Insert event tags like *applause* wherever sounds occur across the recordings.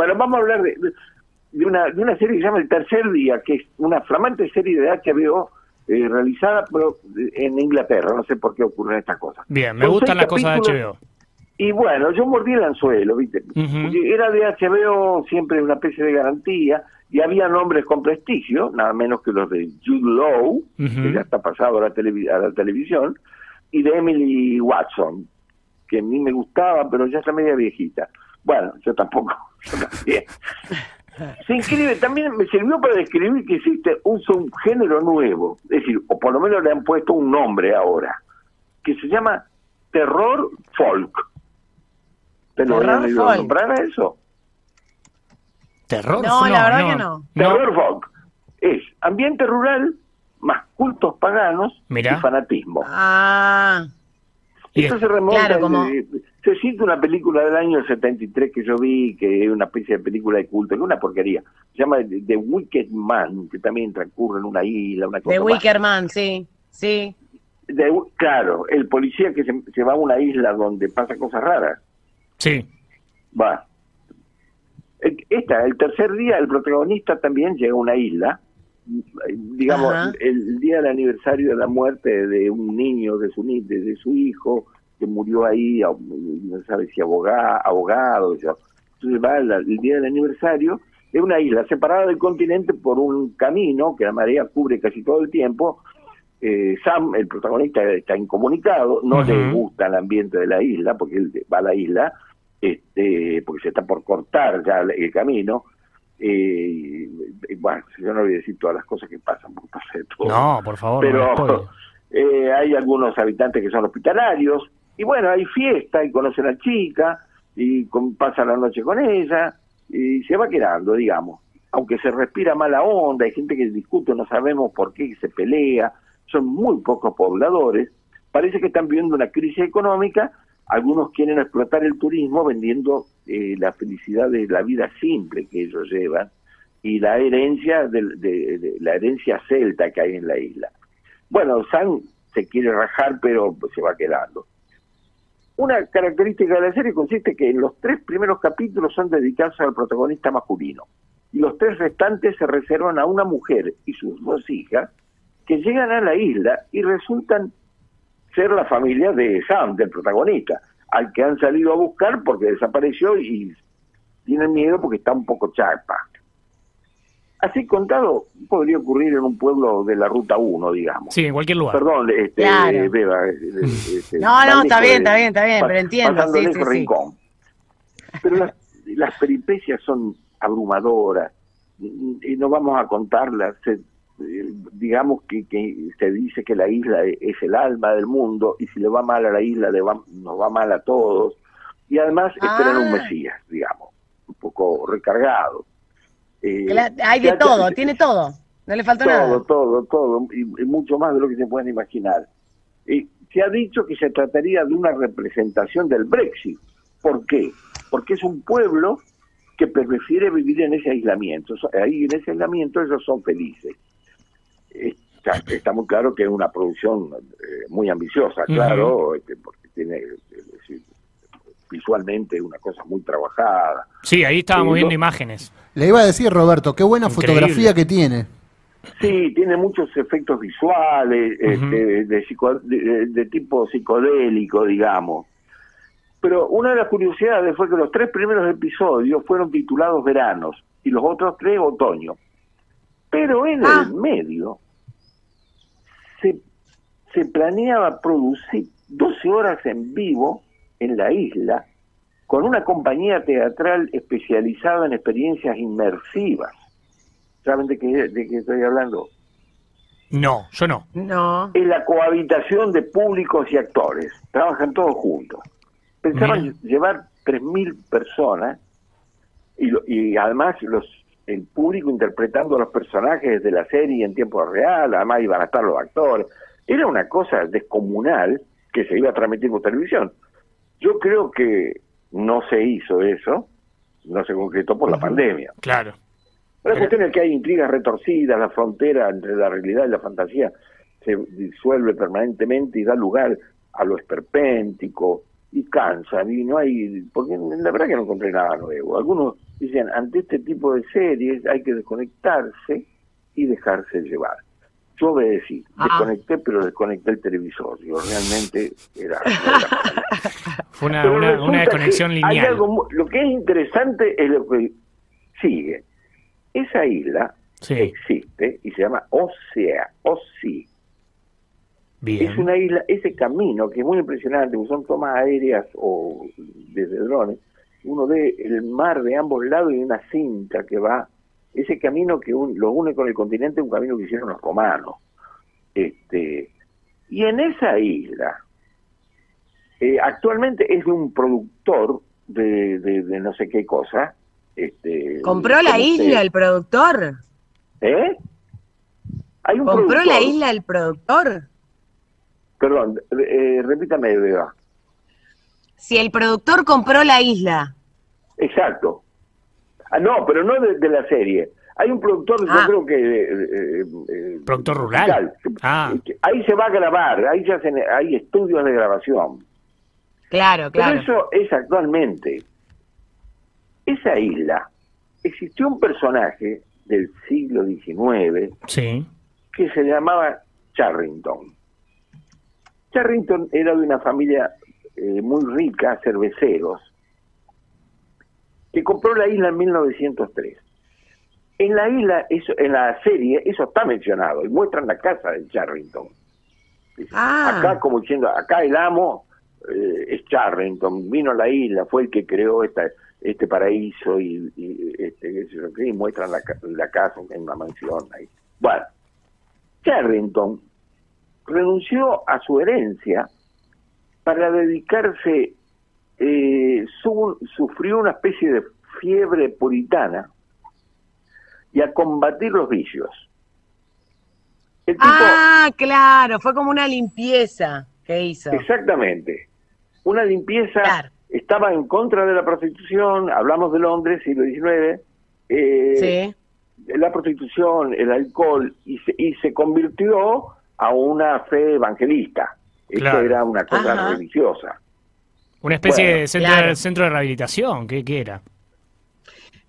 Bueno, vamos a hablar de, de una, de una serie que se llama El Tercer Día, que es una flamante serie de HBO eh, realizada pero en Inglaterra. No sé por qué ocurren estas cosas. Bien, me gustan las cosas de HBO. Y bueno, yo mordí el anzuelo, ¿viste? Ujú. Era de HBO, siempre una especie de garantía, y había nombres con prestigio, nada menos que los de Jude Law, que ya está pasado a la, televi- a la televisión, y de Emily Watson, que a mí me gustaba, pero ya está media viejita. Bueno, yo tampoco, *laughs* yo también. Se inscribe, también me sirvió para describir que existe un subgénero nuevo, es decir, o por lo menos le han puesto un nombre ahora, que se llama terror folk. ¿Te lo Terror habían oído folk. nombrar a eso? ¿Terror? No, la verdad que no. Terror folk es ambiente rural más cultos paganos Mirá. y fanatismo. Ah, Y Esto es- se remonta, Claro, como- se siente una película del año 73 que yo vi, que es una especie de película de culto, que es una porquería. Se llama The The Wicked Man, que también transcurre en una isla, una cosa de más. Wickerman, sí, sí. De- claro, el policía que se, se va a una isla donde pasa cosas raras. Sí. Va. Esta, el tercer día, el protagonista también llega a una isla. Digamos, Ajá. el día del aniversario de la muerte de un niño, de su, ni- de, de su hijo, que murió ahí, no sabe si abogado, abogado. ya. Entonces va el, el día del aniversario de una isla separada del continente por un camino que la marea cubre casi todo el tiempo. Eh, Sam, el protagonista, está incomunicado, no le gusta el ambiente de la isla, porque él va a la isla, este, porque se está por cortar ya el, camino. Eh, y, bueno, yo no voy a decir todas las cosas que pasan, porque pasa de todo. No, por favor, no Pero spoile. eh, hay algunos habitantes que son hospitalarios, y bueno, hay fiesta, y conocen a la chica, y pasa la noche con ella, y se va quedando, digamos. Aunque se respira mala onda, hay gente que discute, no sabemos por qué se pelea, son muy pocos pobladores, parece que están viviendo una crisis económica, algunos quieren explotar el turismo vendiendo eh, la felicidad de la vida simple que ellos llevan y la herencia de, de- la herencia celta que hay en la isla. Bueno, Sam se quiere rajar, pero se va quedando. Una característica de la serie consiste que los tres primeros capítulos son dedicados al protagonista masculino y los tres restantes se reservan a una mujer y sus dos hijas que llegan a la isla y resultan ser la familia de Sam, del protagonista, al que han salido a buscar porque desapareció y tienen miedo porque está un poco chapa. Así contado, podría ocurrir en un pueblo de la Ruta 1, digamos. Sí, en cualquier lugar. Perdón, este, Claro. Beba, eh, *laughs* eh, este, No, no, está lejos bien, de- está bien, está bien, pero entiendo, pasando sí, lejos sí, sí. Rincón. Pero las, las peripecias son abrumadoras y y no vamos a contarlas. Se- eh, digamos que, que se dice que la isla e- es el alma del mundo y si le va mal a la isla le va, nos va mal a todos. Y además esperan un Ah. Mesías, digamos, un poco recargado. Eh, Hay de todo, tiene todo. No le falta todo, nada. todo, todo, y, y mucho más de lo que se pueden imaginar. Y se ha dicho que se trataría de una representación del Brexit. ¿Por qué? Porque es un pueblo que prefiere vivir en ese aislamiento. Ahí en ese aislamiento ellos son felices. Está, está muy claro que es una producción eh, muy ambiciosa, claro, este, porque tiene visualmente una cosa muy trabajada. Sí, ahí estábamos Sí, viendo imágenes. Le iba a decir, Roberto, qué buena Increíble. fotografía que tiene. Sí, tiene muchos efectos visuales, este, de, psico- de- de tipo psicodélico, digamos. Pero una de las curiosidades fue que los tres primeros episodios fueron titulados veranos y los otros tres otoño. Pero en Ah. el medio se, se planeaba producir 12 horas en vivo en la isla con una compañía teatral especializada en experiencias inmersivas. ¿Saben de qué, de qué estoy hablando? No, yo no. No. Es la cohabitación de públicos y actores. Trabajan todos juntos. Pensaban Mira. llevar 3.000 personas y, lo- y además los el público interpretando a los personajes de la serie en tiempo real, además iban a estar los actores. Era una cosa descomunal que se iba a transmitir por televisión. Yo creo que no se hizo eso, no se concretó por la pandemia. Claro. La cuestión es que hay intrigas retorcidas, la frontera entre la realidad y la fantasía se disuelve permanentemente y da lugar a lo esperpéntico y cansa, y no hay, porque la verdad que no encontré nada nuevo. Algunos Dicen, ante este tipo de series hay que desconectarse y dejarse llevar. Yo obedecí, Ah. desconecté, pero desconecté el televisor. Yo realmente era... *laughs* Fue una, una, una desconexión hay lineal. algo lo que es interesante es lo que sigue. Esa isla Sí, existe y se llama Osea, Osi. bien. Es una isla, ese camino que es muy impresionante, porque son tomas aéreas o desde drones, uno ve el mar de ambos lados y una cinta que va, ese camino que un- lo une con el continente, un camino que hicieron los romanos. Este, y en esa isla, eh, actualmente es de un productor de, de, de no sé qué cosa. Este, ¿Compró la ¿cómo se- isla el productor? ¿Eh? Hay un ¿Compró la productor- isla el productor? Perdón, eh, repítame, Beba. Si el productor compró la isla. Exacto. Ah, no, pero no de, de la serie. Hay un productor, Ah. yo creo que... eh, eh, ¿Productor rural? musical. Ah. Que- Ahí se va a grabar, ahí se hacen, hay estudios de grabación. Claro, Pero claro. eso es actualmente. Esa isla, existió un personaje del siglo XIX Sí, que se llamaba Charrington. Charrington era de una familia eh, muy rica, cerveceros, que compró la isla en 1903. En la isla, eso, en la serie, eso está mencionado y muestran la casa de Charrington. Ah. Acá, como diciendo, acá el amo eh, es Charrington, vino a la isla, fue el que creó esta, este paraíso y, y, este, y muestran la casa en una mansión ahí. Bueno, Charrington renunció a su herencia para dedicarse, eh, su- sufrió una especie de fiebre puritana y a combatir los vicios. El tipo, Ah, claro, fue como una limpieza que hizo. Exactamente. Una limpieza Claro. estaba en contra de la prostitución, hablamos de Londres, siglo XIX, eh, Sí. la prostitución, el alcohol, y se, y se convirtió a una fe evangelista. Esto Claro. era una cosa Ajá. religiosa. Una especie Bueno, de centro, claro. centro de rehabilitación. ¿Qué, qué era?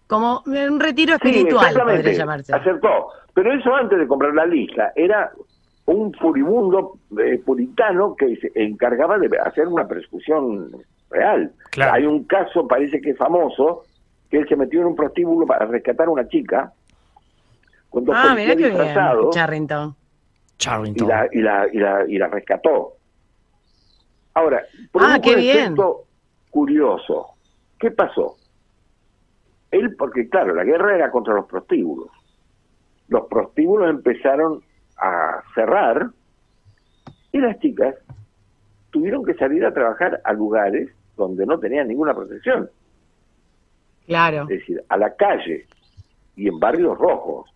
Como un retiro Sí, espiritual, exactamente, podría llamarse. acertó. Pero eso antes de comprar la lista, era un furibundo eh, puritano que se encargaba de hacer una persecución real. Claro. Hay un caso, parece que es famoso, que él se metió en un prostíbulo para rescatar a una chica, con dos Ah, mirá qué bien, disfrazados, Charrington. y Charrington. la, y, la, y, la, y la rescató. Ahora, produjo Ah, qué un bien. efecto curioso. ¿Qué pasó? Él, porque claro, la guerra era contra los prostíbulos. Los prostíbulos empezaron a cerrar y las chicas tuvieron que salir a trabajar a lugares donde no tenían ninguna protección, Claro. es decir, a la calle y en barrios rojos.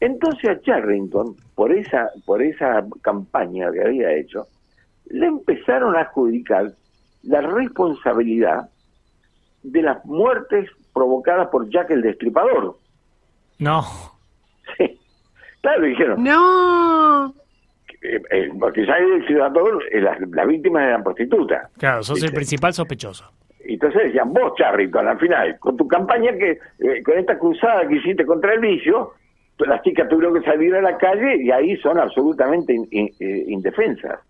Entonces a Charrington, por esa, por esa campaña que había hecho, le empezaron a adjudicar la responsabilidad de las muertes provocadas por Jack el Destripador. No. Sí. Claro, dijeron, No. eh, eh, porque Jack el Destripador, eh, las, las víctimas eran prostitutas. Claro, sos el principal sospechoso. Entonces decían, vos Charrington, al final, con tu campaña que, eh, con esta cruzada que hiciste contra el vicio, las chicas tuvieron que salir a la calle y ahí son absolutamente in- in- indefensas.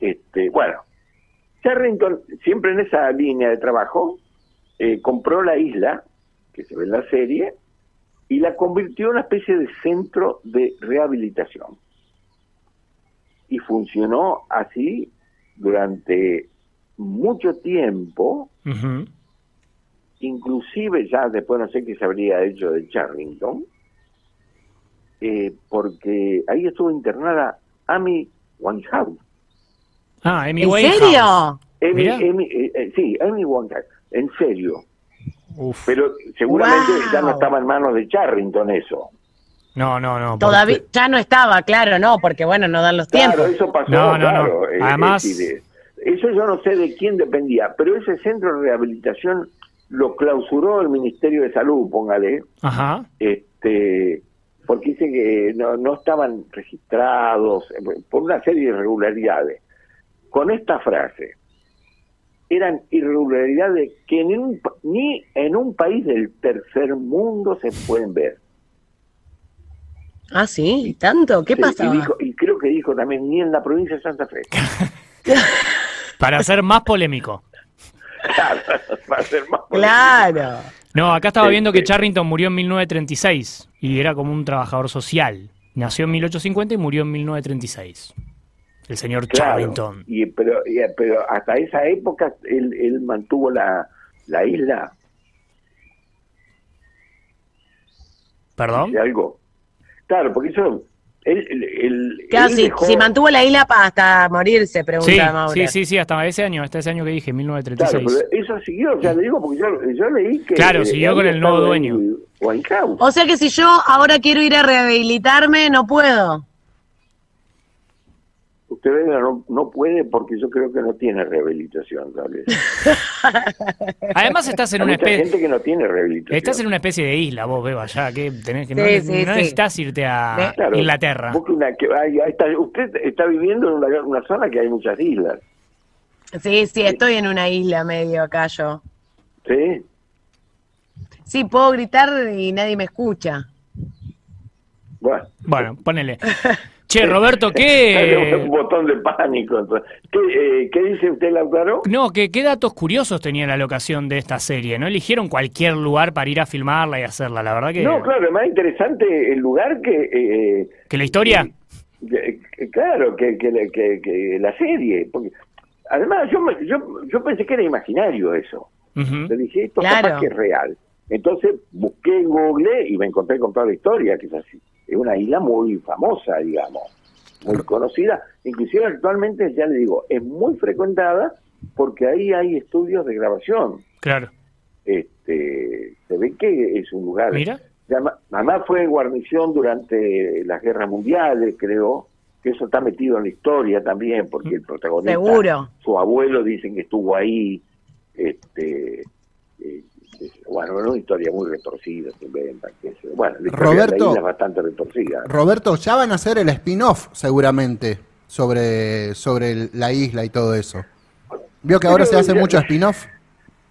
Este, bueno, Charrington, siempre en esa línea de trabajo, eh, compró la isla, que se ve en la serie, y la convirtió en una especie de centro de rehabilitación. Y funcionó así durante mucho tiempo, inclusive ya después no sé qué se habría hecho de Charrington, eh, porque ahí estuvo internada Amy Winehouse. Ah, Amy ¿En Winehouse. serio? Amy. Amy, eh, eh, sí, Amy Winehouse, en serio. Uf. Pero seguramente Wow. ya no estaba en manos de Charrington eso. No, no, no. Todavía porque- ya no estaba, claro, no, porque bueno, no dan los Claro, tiempos. eso pasó, No, no, no. claro. eh, Además- eh, eso yo no sé de quién dependía, pero ese centro de rehabilitación lo clausuró el Ministerio de Salud, póngale, Ajá. este porque dice que no, no estaban registrados por una serie de irregularidades. Con esta frase, eran irregularidades que en un pa- ni en un país del tercer mundo se pueden ver. Ah, sí, tanto. ¿Qué Sí, pasaba? Y, dijo- y creo que dijo también ni en la provincia de Santa Fe. *laughs* Para ser más polémico. Claro, *laughs* para ser más Claro. No, acá estaba viendo que Charrington murió en 1936 y era como un trabajador social. Nació en 1850 y murió en 1936. El señor Claro, Charrington. y, pero, y- pero hasta esa época él, él mantuvo la, la isla. ¿Perdón? Algo. Claro, porque eso. Él, él- él- Claro, él si, dejó- si mantuvo la isla pa- hasta morirse, pregunta Sí, Maura. sí, sí, sí, hasta ese año, hasta ese año que dije, Claro, 1936. pero eso siguió, ya le digo, porque yo, yo leí que. Claro, eh, siguió con el nuevo dueño. en. O sea que si yo ahora quiero ir a rehabilitarme, no puedo. Usted no, no puede porque yo creo que no tiene rehabilitación, ¿sabes? *laughs* Además estás en Hay una especie... gente que no tiene rehabilitación. Estás en una especie de isla, vos, Beba, ya, que tenés que no, Sí, no sí. necesitas irte a Claro, Inglaterra. busque una que- ahí- ahí está, usted está viviendo en una, una zona que hay muchas islas, Sí, sí, estoy en una isla medio acá yo. ¿sí? Sí, puedo gritar y nadie me escucha. Bueno. Bueno, ponele. *laughs* Che, Roberto, Hay *laughs* un ¿qué...? botón de pánico. ¿Qué, eh, ¿Qué dice usted, Lautaro? No, ¿qué, ¿qué datos curiosos tenía la locación de esta serie? ¿No eligieron cualquier lugar para ir a filmarla y hacerla? La verdad que... No, claro, es más interesante el lugar que... eh, ¿Que la historia? que- que- claro, que, que, la- que- que la serie. Porque, además, yo, me- yo, yo pensé que era imaginario eso. Le dije, esto Claro. capaz que es real. Entonces busqué en Google y me encontré con toda la historia, que es así. Es una isla muy famosa, digamos, muy conocida. Inclusive actualmente, ya le digo, es muy frecuentada porque ahí hay estudios de grabación. Claro. Este, se ve que es un lugar... Mira. Mamá fue guarnición durante las guerras mundiales, creo, que eso está metido en la historia también, porque el protagonista, Seguro. su abuelo dicen que estuvo ahí, este, es una historia muy retorcida, se inventan, que es- bueno, la historia de la Roberto. isla es bastante retorcida. Roberto, ya van a hacer el spin-off seguramente sobre, sobre la isla y todo eso. ¿Vio que ahora se hace ya- mucho spin-off?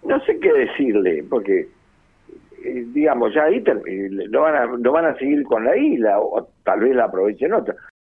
No sé qué decirle, porque eh, digamos, ya ahí no van, a, no van a seguir con la isla, o tal vez la aprovechen otra.